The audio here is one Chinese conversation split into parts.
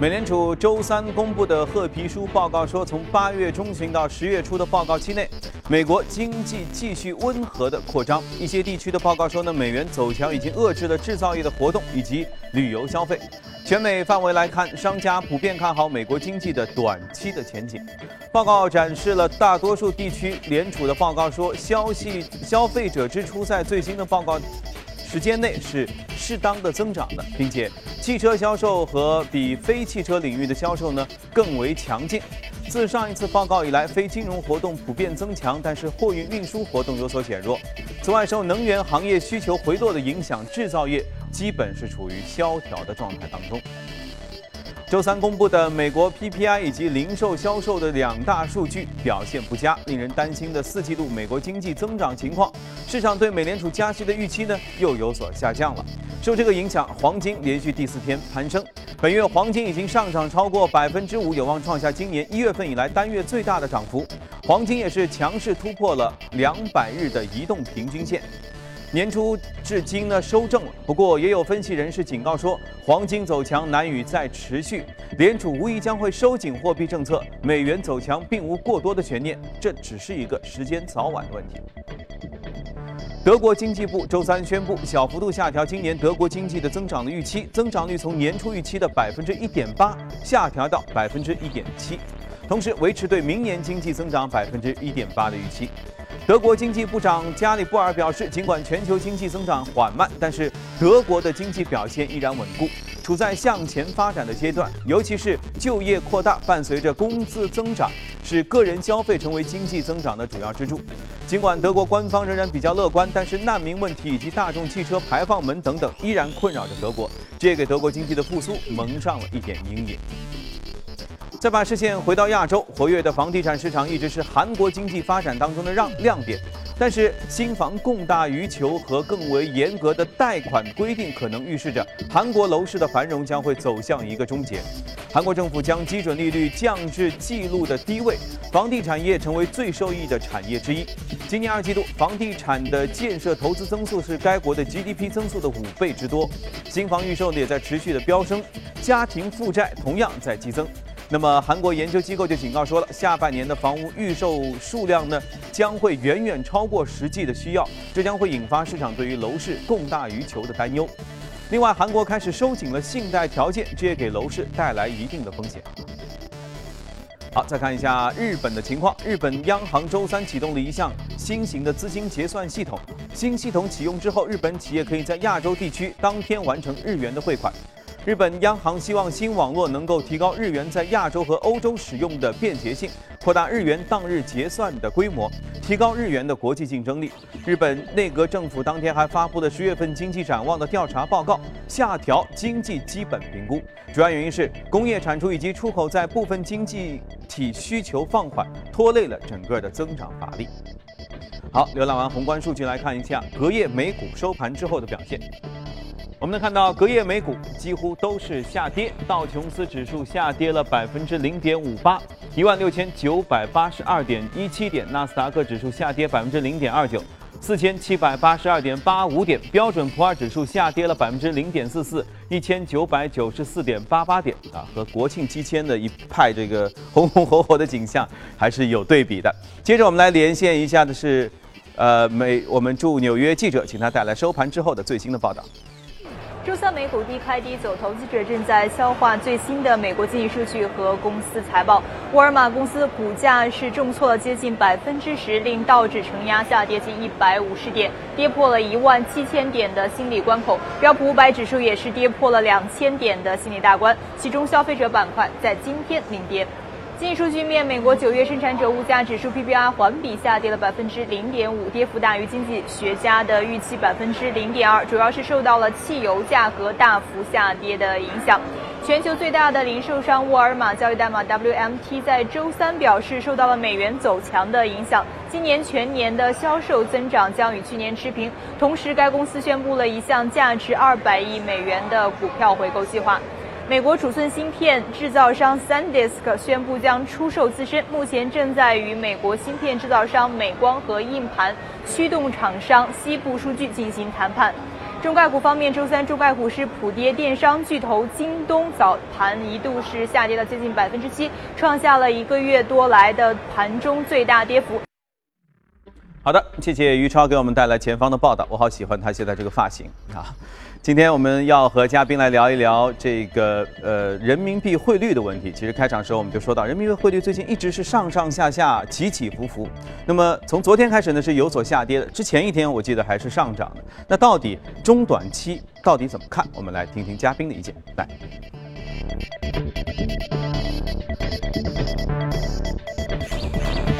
美联储周三公布的褐皮书报告说，从八月中旬到十月初的报告期内，美国经济继续温和的扩张。一些地区的报告说呢，美元走强已经遏制了制造业的活动以及旅游消费。全美范围来看，商家普遍看好美国经济的短期的前景。报告展示了大多数地区联储的报告说，消息消费者支出在最新的报告。时间内是适当的增长的，并且汽车销售和比非汽车领域的销售呢更为强劲。自上一次报告以来，非金融活动普遍增强，但是货运运输活动有所减弱。此外，受能源行业需求回落的影响，制造业基本是处于萧条的状态当中。周三公布的美国 PPI 以及零售销售的两大数据表现不佳，令人担心的四季度美国经济增长情况，市场对美联储加息的预期呢又有所下降了。受这个影响，黄金连续第四天攀升，本月黄金已经上涨超过百分之五，有望创下今年一月份以来单月最大的涨幅。黄金也是强势突破了两百日的移动平均线。年初至今呢收正了，不过也有分析人士警告说，黄金走强难以再持续，联储无疑将会收紧货币政策，美元走强并无过多的悬念，这只是一个时间早晚的问题。德国经济部周三宣布，小幅度下调今年德国经济的增长的预期，增长率从年初预期的百分之一点八下调到百分之一点七，同时维持对明年经济增长百分之一点八的预期。德国经济部长加里布尔表示，尽管全球经济增长缓慢，但是德国的经济表现依然稳固，处在向前发展的阶段。尤其是就业扩大，伴随着工资增长，使个人消费成为经济增长的主要支柱。尽管德国官方仍然比较乐观，但是难民问题以及大众汽车排放门等等依然困扰着德国，这也给德国经济的复苏蒙上了一点阴影。再把视线回到亚洲，活跃的房地产市场一直是韩国经济发展当中的让亮点。但是，新房供大于求和更为严格的贷款规定，可能预示着韩国楼市的繁荣将会走向一个终结。韩国政府将基准利率降至纪录的低位，房地产业成为最受益的产业之一。今年二季度，房地产的建设投资增速是该国的 GDP 增速的五倍之多，新房预售呢也在持续的飙升，家庭负债同样在激增。那么，韩国研究机构就警告说了，下半年的房屋预售数量呢，将会远远超过实际的需要，这将会引发市场对于楼市供大于求的担忧。另外，韩国开始收紧了信贷条件，这也给楼市带来一定的风险。好，再看一下日本的情况，日本央行周三启动了一项新型的资金结算系统，新系统启用之后，日本企业可以在亚洲地区当天完成日元的汇款。日本央行希望新网络能够提高日元在亚洲和欧洲使用的便捷性，扩大日元当日结算的规模，提高日元的国际竞争力。日本内阁政府当天还发布了十月份经济展望的调查报告，下调经济基本评估，主要原因是工业产出以及出口在部分经济体需求放缓，拖累了整个的增长乏力。好，浏览完宏观数据，来看一下隔夜美股收盘之后的表现。我们能看到，隔夜美股几乎都是下跌，道琼斯指数下跌了百分之零点五八，一万六千九百八十二点一七点；纳斯达克指数下跌百分之零点二九，四千七百八十二点八五点；标准普尔指数下跌了百分之零点四四，一千九百九十四点八八点。啊，和国庆期间的一派这个红红火火的景象还是有对比的。接着我们来连线一下的是，呃，美我们驻纽约记者，请他带来收盘之后的最新的报道。周三美股低开低走，投资者正在消化最新的美国经济数据和公司财报。沃尔玛公司股价是重挫了接近百分之十，令道指承压下跌近一百五十点，跌破了一万七千点的心理关口。标普五百指数也是跌破了两千点的心理大关，其中消费者板块在今天领跌。经济数据面，美国九月生产者物价指数 PPI 环比下跌了百分之零点五，跌幅大于经济学家的预期百分之零点二，主要是受到了汽油价格大幅下跌的影响。全球最大的零售商沃尔玛交易代码 WMT 在周三表示，受到了美元走强的影响，今年全年的销售增长将与去年持平。同时，该公司宣布了一项价值二百亿美元的股票回购计划。美国储存芯片制造商 SanDisk 宣布将出售自身，目前正在与美国芯片制造商美光和硬盘驱动厂商西部数据进行谈判。中概股方面，周三中概股是普跌，电商巨头京东早盘一度是下跌了接近百分之七，创下了一个月多来的盘中最大跌幅。好的，谢谢于超给我们带来前方的报道，我好喜欢他现在这个发型啊。今天我们要和嘉宾来聊一聊这个呃人民币汇率的问题。其实开场时候我们就说到，人民币汇率最近一直是上上下下起起伏伏。那么从昨天开始呢是有所下跌的，之前一天我记得还是上涨的。那到底中短期到底怎么看？我们来听听嘉宾的意见。来，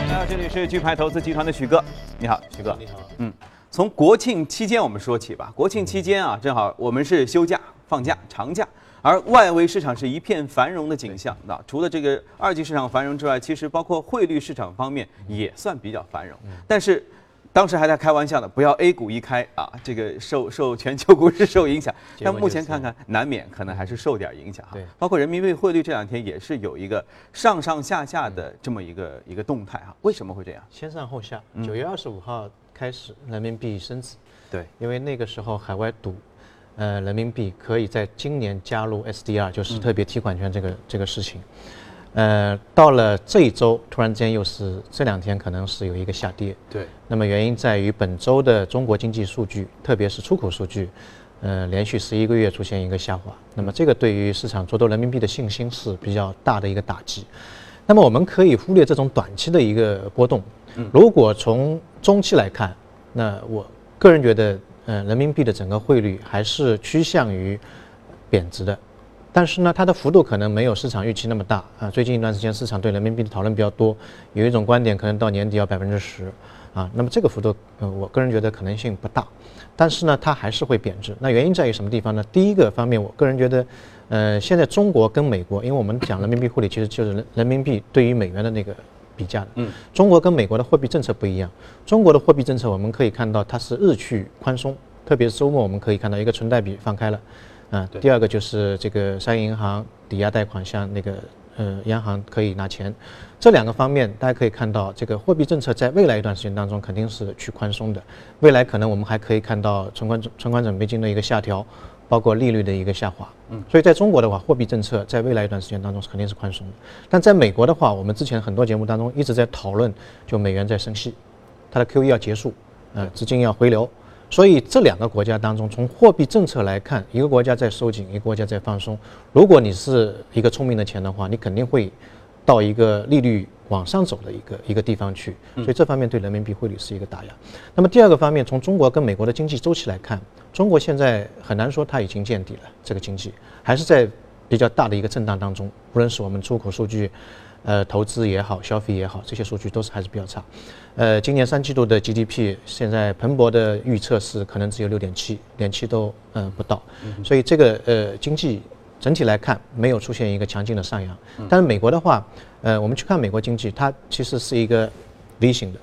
大家好，这里是钜派投资集团的许哥，你好，许哥，你好，嗯。从国庆期间我们说起吧。国庆期间啊，正好我们是休假、放假、长假，而外围市场是一片繁荣的景象。那除了这个二级市场繁荣之外，其实包括汇率市场方面也算比较繁荣。但是当时还在开玩笑呢，不要 A 股一开啊，这个受受全球股市受影响。但目前看看，难免可能还是受点影响哈。包括人民币汇率这两天也是有一个上上下下的这么一个一个动态哈。为什么会这样？先上后下。九月二十五号。开始人民币升值，对，因为那个时候海外赌，呃，人民币可以在今年加入 SDR，就是特别提款权这个这个事情，呃，到了这一周，突然间又是这两天可能是有一个下跌，对，那么原因在于本周的中国经济数据，特别是出口数据，呃，连续十一个月出现一个下滑，那么这个对于市场做多人民币的信心是比较大的一个打击，那么我们可以忽略这种短期的一个波动。如果从中期来看，那我个人觉得，呃，人民币的整个汇率还是趋向于贬值的，但是呢，它的幅度可能没有市场预期那么大啊。最近一段时间，市场对人民币的讨论比较多，有一种观点可能到年底要百分之十啊。那么这个幅度，呃，我个人觉得可能性不大，但是呢，它还是会贬值。那原因在于什么地方呢？第一个方面，我个人觉得，呃，现在中国跟美国，因为我们讲人民币汇率，其实就是人人民币对于美元的那个。比价的，嗯，中国跟美国的货币政策不一样。中国的货币政策我们可以看到，它是日趋宽松，特别是周末我们可以看到一个存贷比放开了，啊，第二个就是这个商业银行抵押贷款向那个呃央行可以拿钱，这两个方面大家可以看到，这个货币政策在未来一段时间当中肯定是去宽松的。未来可能我们还可以看到存款存款准备金的一个下调。包括利率的一个下滑，嗯，所以在中国的话，货币政策在未来一段时间当中是肯定是宽松的。但在美国的话，我们之前很多节目当中一直在讨论，就美元在升息，它的 QE 要结束，呃，资金要回流。所以这两个国家当中，从货币政策来看，一个国家在收紧，一个国家在放松。如果你是一个聪明的钱的话，你肯定会到一个利率。往上走的一个一个地方去，所以这方面对人民币汇率是一个打压。那么第二个方面，从中国跟美国的经济周期来看，中国现在很难说它已经见底了，这个经济还是在比较大的一个震荡当中。无论是我们出口数据，呃，投资也好，消费也好，这些数据都是还是比较差。呃，今年三季度的 GDP 现在彭博的预测是可能只有六点七，连七都呃不到。所以这个呃经济。整体来看，没有出现一个强劲的上扬。但是美国的话，呃，我们去看美国经济，它其实是一个 V 型的，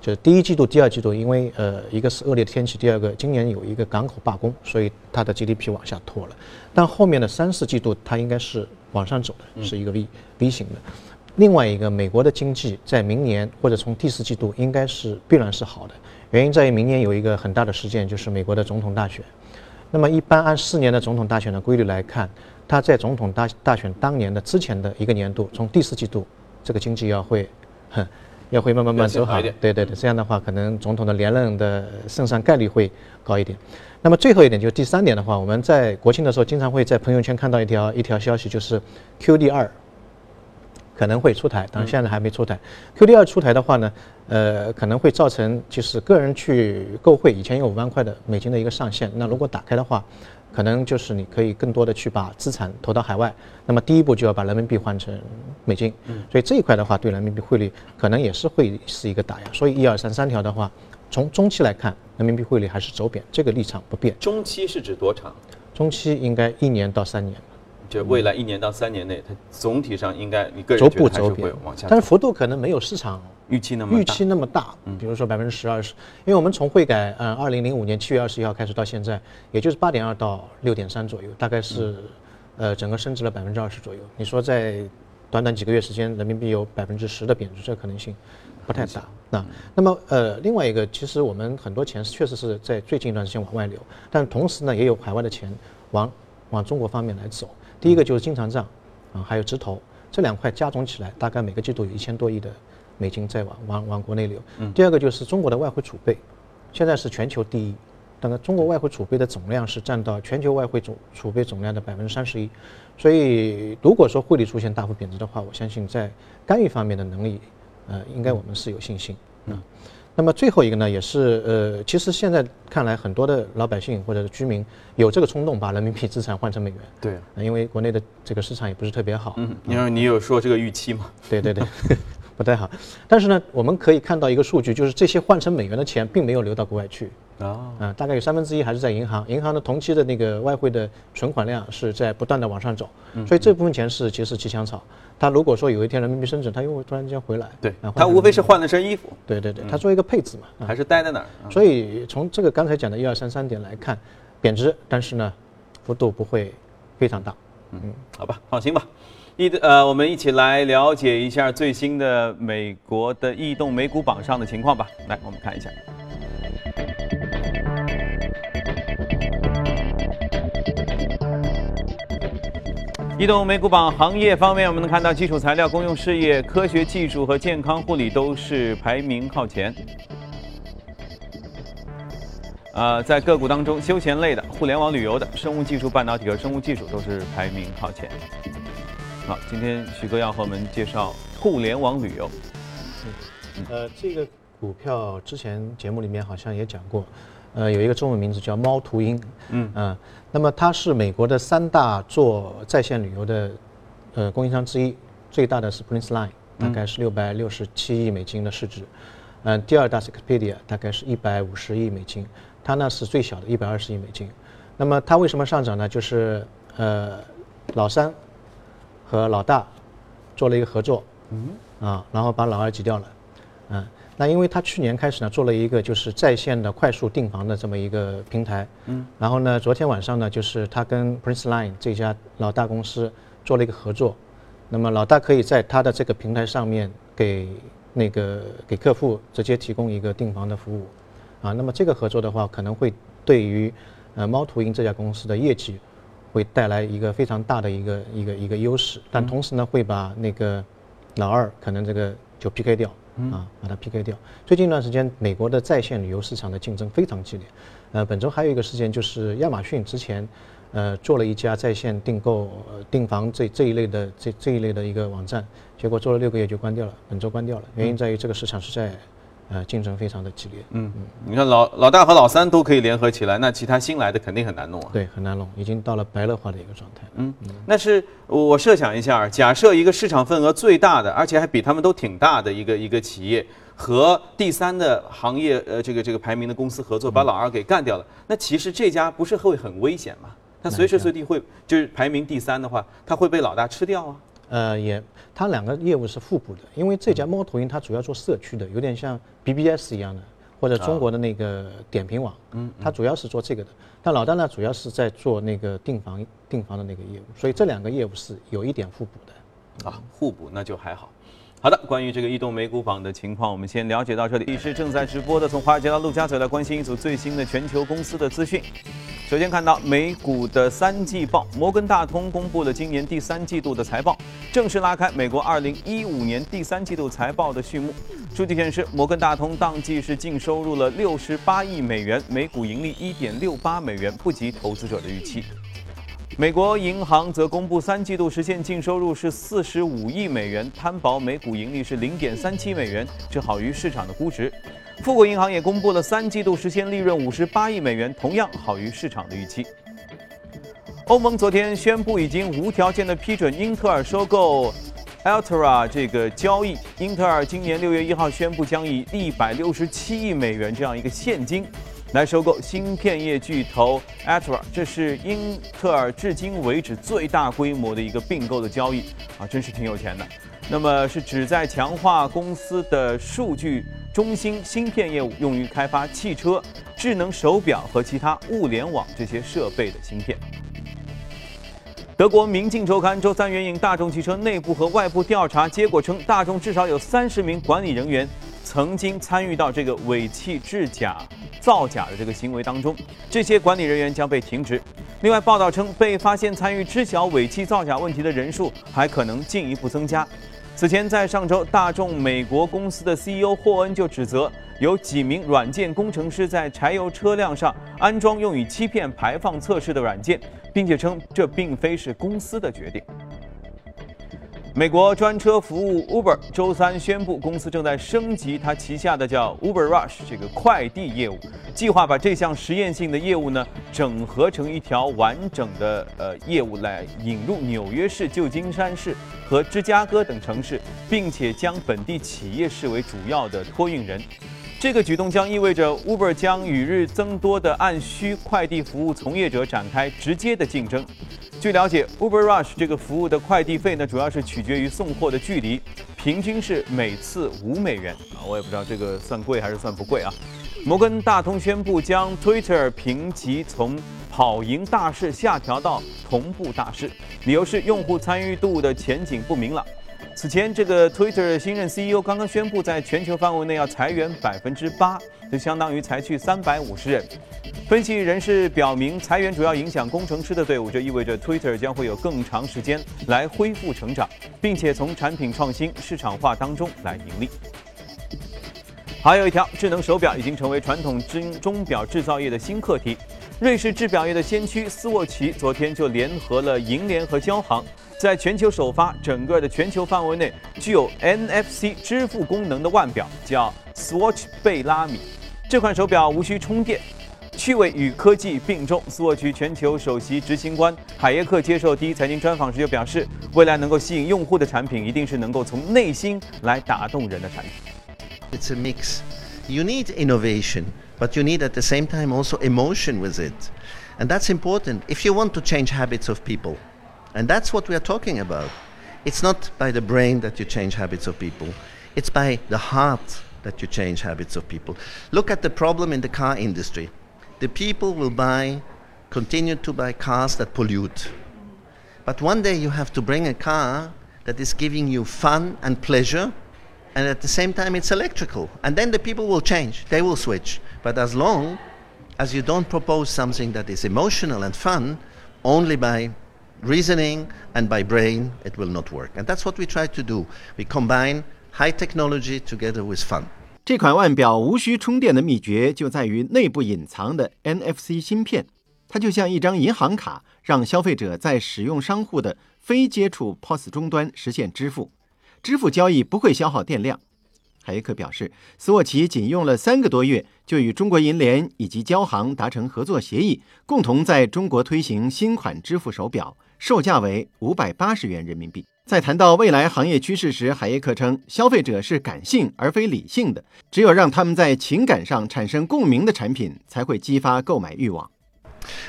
就是第一季度、第二季度，因为呃，一个是恶劣的天气，第二个今年有一个港口罢工，所以它的 GDP 往下拖了。但后面的三四季度，它应该是往上走的，是一个 V V 型的。另外一个，美国的经济在明年或者从第四季度应该是必然是好的，原因在于明年有一个很大的事件，就是美国的总统大选。那么，一般按四年的总统大选的规律来看，它在总统大大选当年的之前的一个年度，从第四季度，这个经济要会，哼，要会慢慢慢走好。对对对，这样的话，可能总统的连任的胜算概率会高一点。那么最后一点就是第三点的话，我们在国庆的时候经常会在朋友圈看到一条一条消息，就是 QD 二。可能会出台，当然现在还没出台。QD 二出台的话呢，呃，可能会造成就是个人去购汇，以前有五万块的美金的一个上限。那如果打开的话，可能就是你可以更多的去把资产投到海外。那么第一步就要把人民币换成美金。所以这一块的话，对人民币汇率可能也是会是一个打压。所以一二三三条的话，从中期来看，人民币汇率还是走贬，这个立场不变。中期是指多长？中期应该一年到三年。就未来一年到三年内，它总体上应该你个人觉得还是会往下，但是幅度可能没有市场预期那么预期那么大。嗯，比如说百分之十二十，因为我们从汇改，嗯，二零零五年七月二十一号开始到现在，也就是八点二到六点三左右，大概是，呃，整个升值了百分之二十左右。你说在短短几个月时间，人民币有百分之十的贬值，这可能性不太大。那那么呃，另外一个，其实我们很多钱是确实是在最近一段时间往外流，但同时呢，也有海外的钱往往中国方面来走。第一个就是经常账啊，还有直投这两块加总起来，大概每个季度有一千多亿的美金在往往往国内流。第二个就是中国的外汇储备，现在是全球第一。那个中国外汇储备的总量是占到全球外汇总储备总量的百分之三十一，所以如果说汇率出现大幅贬值的话，我相信在干预方面的能力，呃，应该我们是有信心。嗯，那么最后一个呢，也是呃，其实现在看来，很多的老百姓或者是居民有这个冲动把人民币资产换成美元。对，因为国内的这个市场也不是特别好。嗯，因为你有说这个预期嘛？对对对，不太好。但是呢，我们可以看到一个数据，就是这些换成美元的钱并没有流到国外去。啊，嗯，大概有三分之一还是在银行，银行的同期的那个外汇的存款量是在不断的往上走，所以这部分钱是其实骑墙草。它如果说有一天人民币升值，它又会突然间回来。对，它无非是换了身衣服。对对对，它做一个配置嘛，还是待在那儿。所以从这个刚才讲的一二三三点来看，贬值，但是呢，幅度不会非常大。嗯，好吧，放心吧。一呃，我们一起来了解一下最新的美国的异动美股榜上的情况吧。来，我们看一下。移动美股榜行业方面，我们能看到基础材料、公用事业、科学技术和健康护理都是排名靠前。呃，在个股当中，休闲类的、互联网旅游的、生物技术、半导体和生物技术都是排名靠前。好，今天徐哥要和我们介绍互联网旅游。呃，这个股票之前节目里面好像也讲过。呃，有一个中文名字叫猫途鹰，嗯嗯，那么它是美国的三大做在线旅游的呃供应商之一，最大的是 Prince Line，大概是六百六十七亿美金的市值，嗯，第二大是 Expedia，大概是一百五十亿美金，它呢是最小的，一百二十亿美金。那么它为什么上涨呢？就是呃老三和老大做了一个合作，嗯啊，然后把老二挤掉了，嗯。那因为他去年开始呢，做了一个就是在线的快速订房的这么一个平台，嗯，然后呢，昨天晚上呢，就是他跟 Prince Line 这家老大公司做了一个合作，那么老大可以在他的这个平台上面给那个给客户直接提供一个订房的服务，啊，那么这个合作的话，可能会对于呃猫途鹰这家公司的业绩会带来一个非常大的一个一个一个优势，但同时呢，会把那个老二可能这个就 PK 掉。啊，把它 PK 掉。最近一段时间，美国的在线旅游市场的竞争非常激烈。呃，本周还有一个事件，就是亚马逊之前，呃，做了一家在线订购、订房这这一类的这这一类的一个网站，结果做了六个月就关掉了，本周关掉了。原因在于这个市场是在。呃，竞争非常的激烈。嗯嗯，你看老老大和老三都可以联合起来，那其他新来的肯定很难弄啊。对，很难弄，已经到了白热化的一个状态。嗯，那是我设想一下，假设一个市场份额最大的，而且还比他们都挺大的一个一个企业，和第三的行业呃这个这个排名的公司合作，把老二给干掉了，那其实这家不是会很危险吗？他随时随地会就是排名第三的话，他会被老大吃掉啊。呃，也，它两个业务是互补的，因为这家猫头鹰它主要做社区的，有点像 BBS 一样的，或者中国的那个点评网，嗯，它主要是做这个的。但老大呢，主要是在做那个订房订房的那个业务，所以这两个业务是有一点互补的。啊，互补那就还好。好的，关于这个移动美股榜的情况，我们先了解到这里。你是正在直播的，从华尔街到陆家嘴来关心一组最新的全球公司的资讯。首先看到美股的三季报，摩根大通公布了今年第三季度的财报，正式拉开美国2015年第三季度财报的序幕。数据显示，摩根大通当季是净收入了68亿美元，每股盈利1.68美元，不及投资者的预期。美国银行则公布三季度实现净收入是四十五亿美元，摊薄每股盈利是零点三七美元，这好于市场的估值。富国银行也公布了三季度实现利润五十八亿美元，同样好于市场的预期。欧盟昨天宣布已经无条件的批准英特尔收购 Altera 这个交易。英特尔今年六月一号宣布将以一百六十七亿美元这样一个现金。来收购芯片业巨头 Altera，这是英特尔至今为止最大规模的一个并购的交易啊，真是挺有钱的。那么是旨在强化公司的数据中心芯片业务，用于开发汽车、智能手表和其他物联网这些设备的芯片。德国《明镜周刊》周三援引大众汽车内部和外部调查结果称，大众至少有三十名管理人员曾经参与到这个尾气制假、造假的这个行为当中，这些管理人员将被停职。另外，报道称，被发现参与知晓尾气造假问题的人数还可能进一步增加。此前，在上周，大众美国公司的 CEO 霍恩就指责有几名软件工程师在柴油车辆上安装用于欺骗排放测试的软件。并且称这并非是公司的决定。美国专车服务 Uber 周三宣布，公司正在升级它旗下的叫 Uber Rush 这个快递业务，计划把这项实验性的业务呢整合成一条完整的呃业务来引入纽约市、旧金山市和芝加哥等城市，并且将本地企业视为主要的托运人。这个举动将意味着 Uber 将与日增多的按需快递服务从业者展开直接的竞争。据了解，Uber Rush 这个服务的快递费呢，主要是取决于送货的距离，平均是每次五美元啊，我也不知道这个算贵还是算不贵啊。摩根大通宣布将 Twitter 评级从跑赢大势下调到同步大势，理由是用户参与度的前景不明朗。此前，这个 Twitter 新任 CEO 刚刚宣布，在全球范围内要裁员百分之八，就相当于裁去三百五十人。分析人士表明，裁员主要影响工程师的队伍，这意味着 Twitter 将会有更长时间来恢复成长，并且从产品创新、市场化当中来盈利。还有一条，智能手表已经成为传统钟钟表制造业的新课题。瑞士制表业的先驱斯沃琪昨天就联合了银联和交行。在全球首发整个的全球范围内具有 NFC 支付功能的腕表，叫 Swatch 贝拉米。这款手表无需充电，趣味与科技并重。Swatch 全球首席执行官海耶克接受第一财经专访时就表示，未来能够吸引用户的产品，一定是能够从内心来打动人的产品。It's a mix. You need innovation, but you need at the same time also emotion with it, and that's important if you want to change habits of people. And that's what we are talking about. It's not by the brain that you change habits of people, it's by the heart that you change habits of people. Look at the problem in the car industry. The people will buy, continue to buy cars that pollute. But one day you have to bring a car that is giving you fun and pleasure, and at the same time it's electrical. And then the people will change, they will switch. But as long as you don't propose something that is emotional and fun, only by reasoning and by brain, it will not work. And that's what we try to do. We combine high technology together with fun. 这款腕表无需充电的秘诀就在于内部隐藏的 NFC 芯片，它就像一张银行卡，让消费者在使用商户的非接触 POS 终端实现支付，支付交易不会消耗电量。海耶克表示，斯沃琪仅用了三个多月，就与中国银联以及交行达成合作协议，共同在中国推行新款支付手表。售价为五百八十元人民币。在谈到未来行业趋势时，海耶克称，消费者是感性而非理性的，只有让他们在情感上产生共鸣的产品，才会激发购买欲望。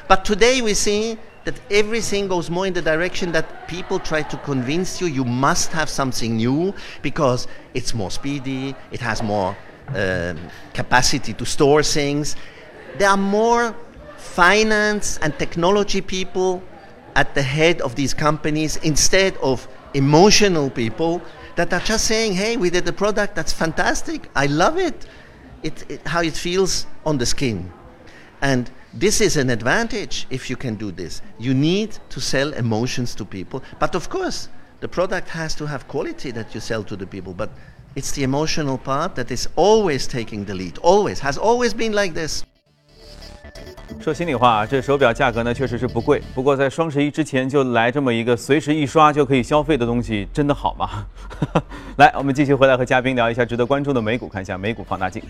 But today we see that everything goes more in the direction that people try to convince you you must have something new because it's more speedy, it has more uh, capacity to store things. There are more finance and technology people at the head of these companies instead of emotional people that are just saying, hey, we did a product that's fantastic. I love it. It, it. How it feels on the skin. And this is an advantage if you can do this. You need to sell emotions to people. But of course, the product has to have quality that you sell to the people. But it's the emotional part that is always taking the lead. Always. Has always been like this. 说心里话，这手表价格呢确实是不贵。不过在双十一之前就来这么一个随时一刷就可以消费的东西，真的好吗？来，我们继续回来和嘉宾聊一下值得关注的美股，看一下美股放大镜。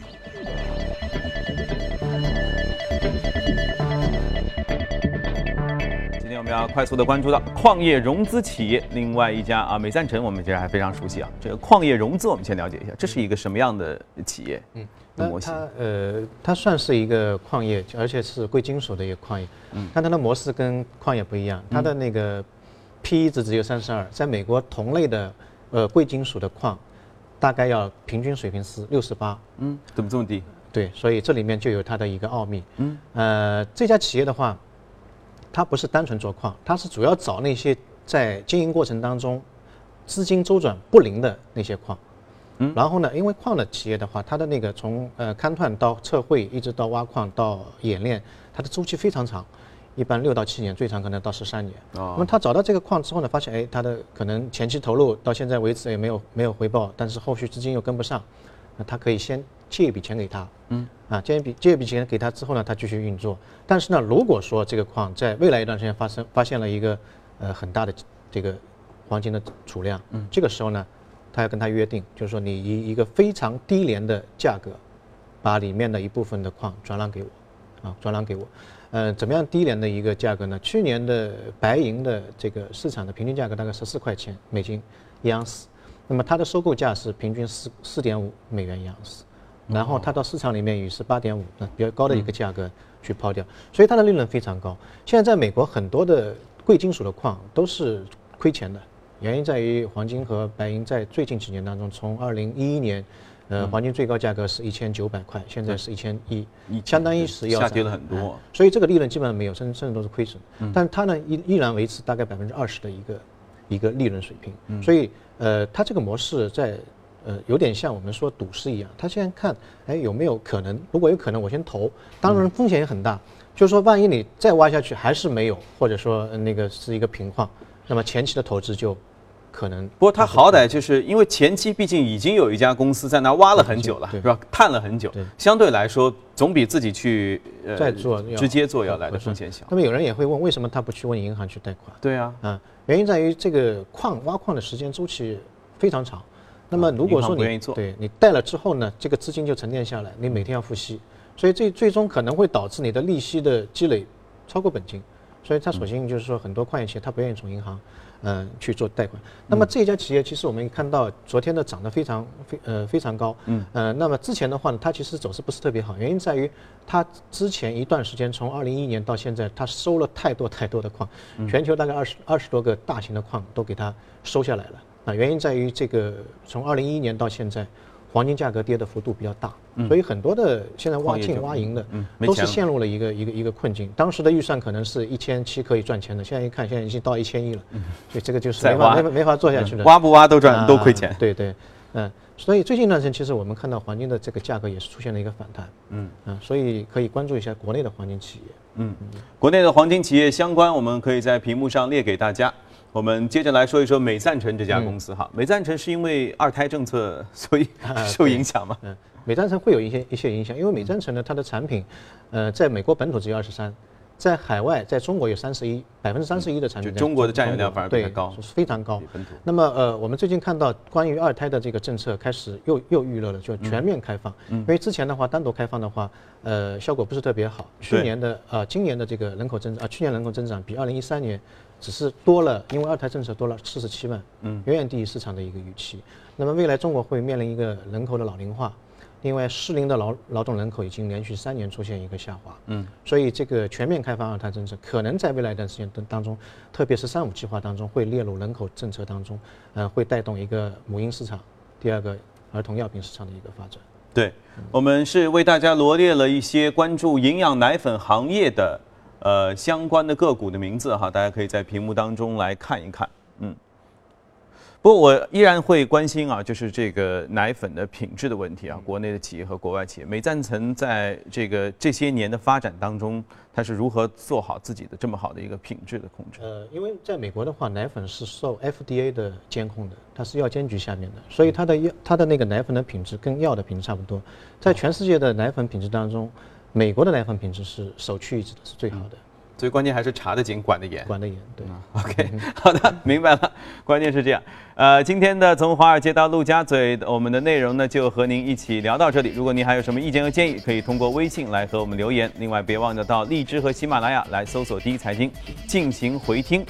今天我们要快速的关注到矿业融资企业，另外一家啊美赞臣，我们其实还非常熟悉啊。这个矿业融资，我们先了解一下，这是一个什么样的企业？嗯。那它呃，它算是一个矿业，而且是贵金属的一个矿业。嗯，但它的模式跟矿业不一样，它的那个 P/E 值只有三十二，在美国同类的呃贵金属的矿，大概要平均水平是六十八。嗯，怎么这么低？对，所以这里面就有它的一个奥秘。嗯，呃，这家企业的话。它不是单纯做矿，它是主要找那些在经营过程当中资金周转不灵的那些矿。嗯，然后呢，因为矿的企业的话，它的那个从呃勘探到测绘，一直到挖矿到冶炼，它的周期非常长，一般六到七年，最长可能到十三年。哦那么他找到这个矿之后呢，发现哎，他的可能前期投入到现在为止也没有没有回报，但是后续资金又跟不上，那他可以先借一笔钱给他，嗯，啊，借一笔借一笔钱给他之后呢，他继续运作。但是呢，如果说这个矿在未来一段时间发生发现了一个呃很大的这个黄金的储量，嗯，这个时候呢，他要跟他约定，就是说你以一个非常低廉的价格，把里面的一部分的矿转让给我，啊，转让给我。呃，怎么样低廉的一个价格呢？去年的白银的这个市场的平均价格大概十四块钱美金一盎司，那么它的收购价是平均四四点五美元一盎司，然后它到市场里面以是八点五，那比较高的一个价格去抛掉，所以它的利润非常高。现在在美国很多的贵金属的矿都是亏钱的，原因在于黄金和白银在最近几年当中，从二零一一年。呃，黄金最高价格是一千九百块，现在是一千一，相当于是要下跌了很多哎所以这个利润基本上没有，甚至甚至都是亏损。但它呢依依然维持大概百分之二十的一个一个利润水平。所以呃，它这个模式在呃有点像我们说赌石一样，他现在看哎有没有可能，如果有可能我先投，当然风险也很大，就是说万一你再挖下去还是没有，或者说呃那个是一个平矿，那么前期的投资就可能不过他好歹就是因为前期毕竟已经有一家公司在那挖了很久了，是吧？探了很久，相对来说总比自己去呃再做直接做要来的风险小。那么有人也会问，为什么他不去问银行去贷款？对啊，嗯，原因在于这个矿挖矿的时间周期非常长。那么如果说你愿意做对你贷了之后呢，这个资金就沉淀下来，你每天要付息，所以这最终可能会导致你的利息的积累超过本金。所以他索性就是说，很多矿业企业他不愿意从银行，嗯、去做贷款。那么这家企业其实我们看到昨天的涨得非常非呃非常高，嗯，呃，那么之前的话呢，它其实走势不是特别好，原因在于它之前一段时间从二零一一年到现在，它收了太多太多的矿，全球大概二十二十多个大型的矿都给它收下来了。啊，原因在于这个从二零一一年到现在，黄金价格跌的幅度比较大，所以很多的现在挖金挖银的嗯都是陷入了一个一个一个困境。当时的预算可能是一千七可以赚钱的，现在一看现在已经到一千亿了，所以这个就是没法没法没法做下去的。挖不挖都赚都亏啊钱。对对，嗯，所以最近一段时间，其实我们看到黄金的这个价格也是出现了一个反弹，嗯啊，所以可以关注一下国内的黄金企业。嗯，国内的黄金企业相关，我们可以在屏幕上列给大家。我们接着来说一说美赞臣这家公司哈，美赞臣是因为二胎政策所以受影响吗？嗯，美赞臣会有一些一些影响，因为美赞臣呢，它的产品，呃，在美国本土只有二十三，在海外，在中国有三十一，百分之三十一的产品中国的占有量反而对高是非常高。那么呃，我们最近看到关于二胎的这个政策开始又又预热了，就全面开放。因为之前的话单独开放的话，呃，效果不是特别好。去年的呃，今年的这个人口增长啊，去年人口增长比二零一三年只是多了，因为二胎政策多了四十七万，嗯，远远低于市场的一个预期。那么未来中国会面临一个人口的老龄化。另外，适龄的劳劳动人口已经连续三年出现一个下滑，嗯，所以这个全面开放二胎政策可能在未来一段时间当当中，特别是“三五”计划当中会列入人口政策当中，呃，会带动一个母婴市场，第二个儿童药品市场的一个发展。对，我们是为大家罗列了一些关注营养奶粉行业的呃相关的个股的名字哈，大家可以在屏幕当中来看一看。嗯，不过我依然会关心啊，就是这个奶粉的品质的问题啊，国内的企业和国外企业，美赞臣在这个这些年的发展当中，它是如何做好自己的这么好的一个品质的控制？呃，因为在美国的话，奶粉是受 FDA 的监控的，它是药监局下面的，所以它的药它的那个奶粉的品质跟药的品质差不多。在全世界的奶粉品质当中，美国的奶粉品质是首屈一指的，是最好的，所以关键还是查得紧，管得严。管得严。对。OK，好的，明白了。关键是这样，呃，今天的从华尔街到陆家嘴，我们的内容呢就和您一起聊到这里。如果您还有什么意见和建议，可以通过微信来和我们留言。另外，别忘了到荔枝和喜马拉雅来搜索“第一财经”进行回听。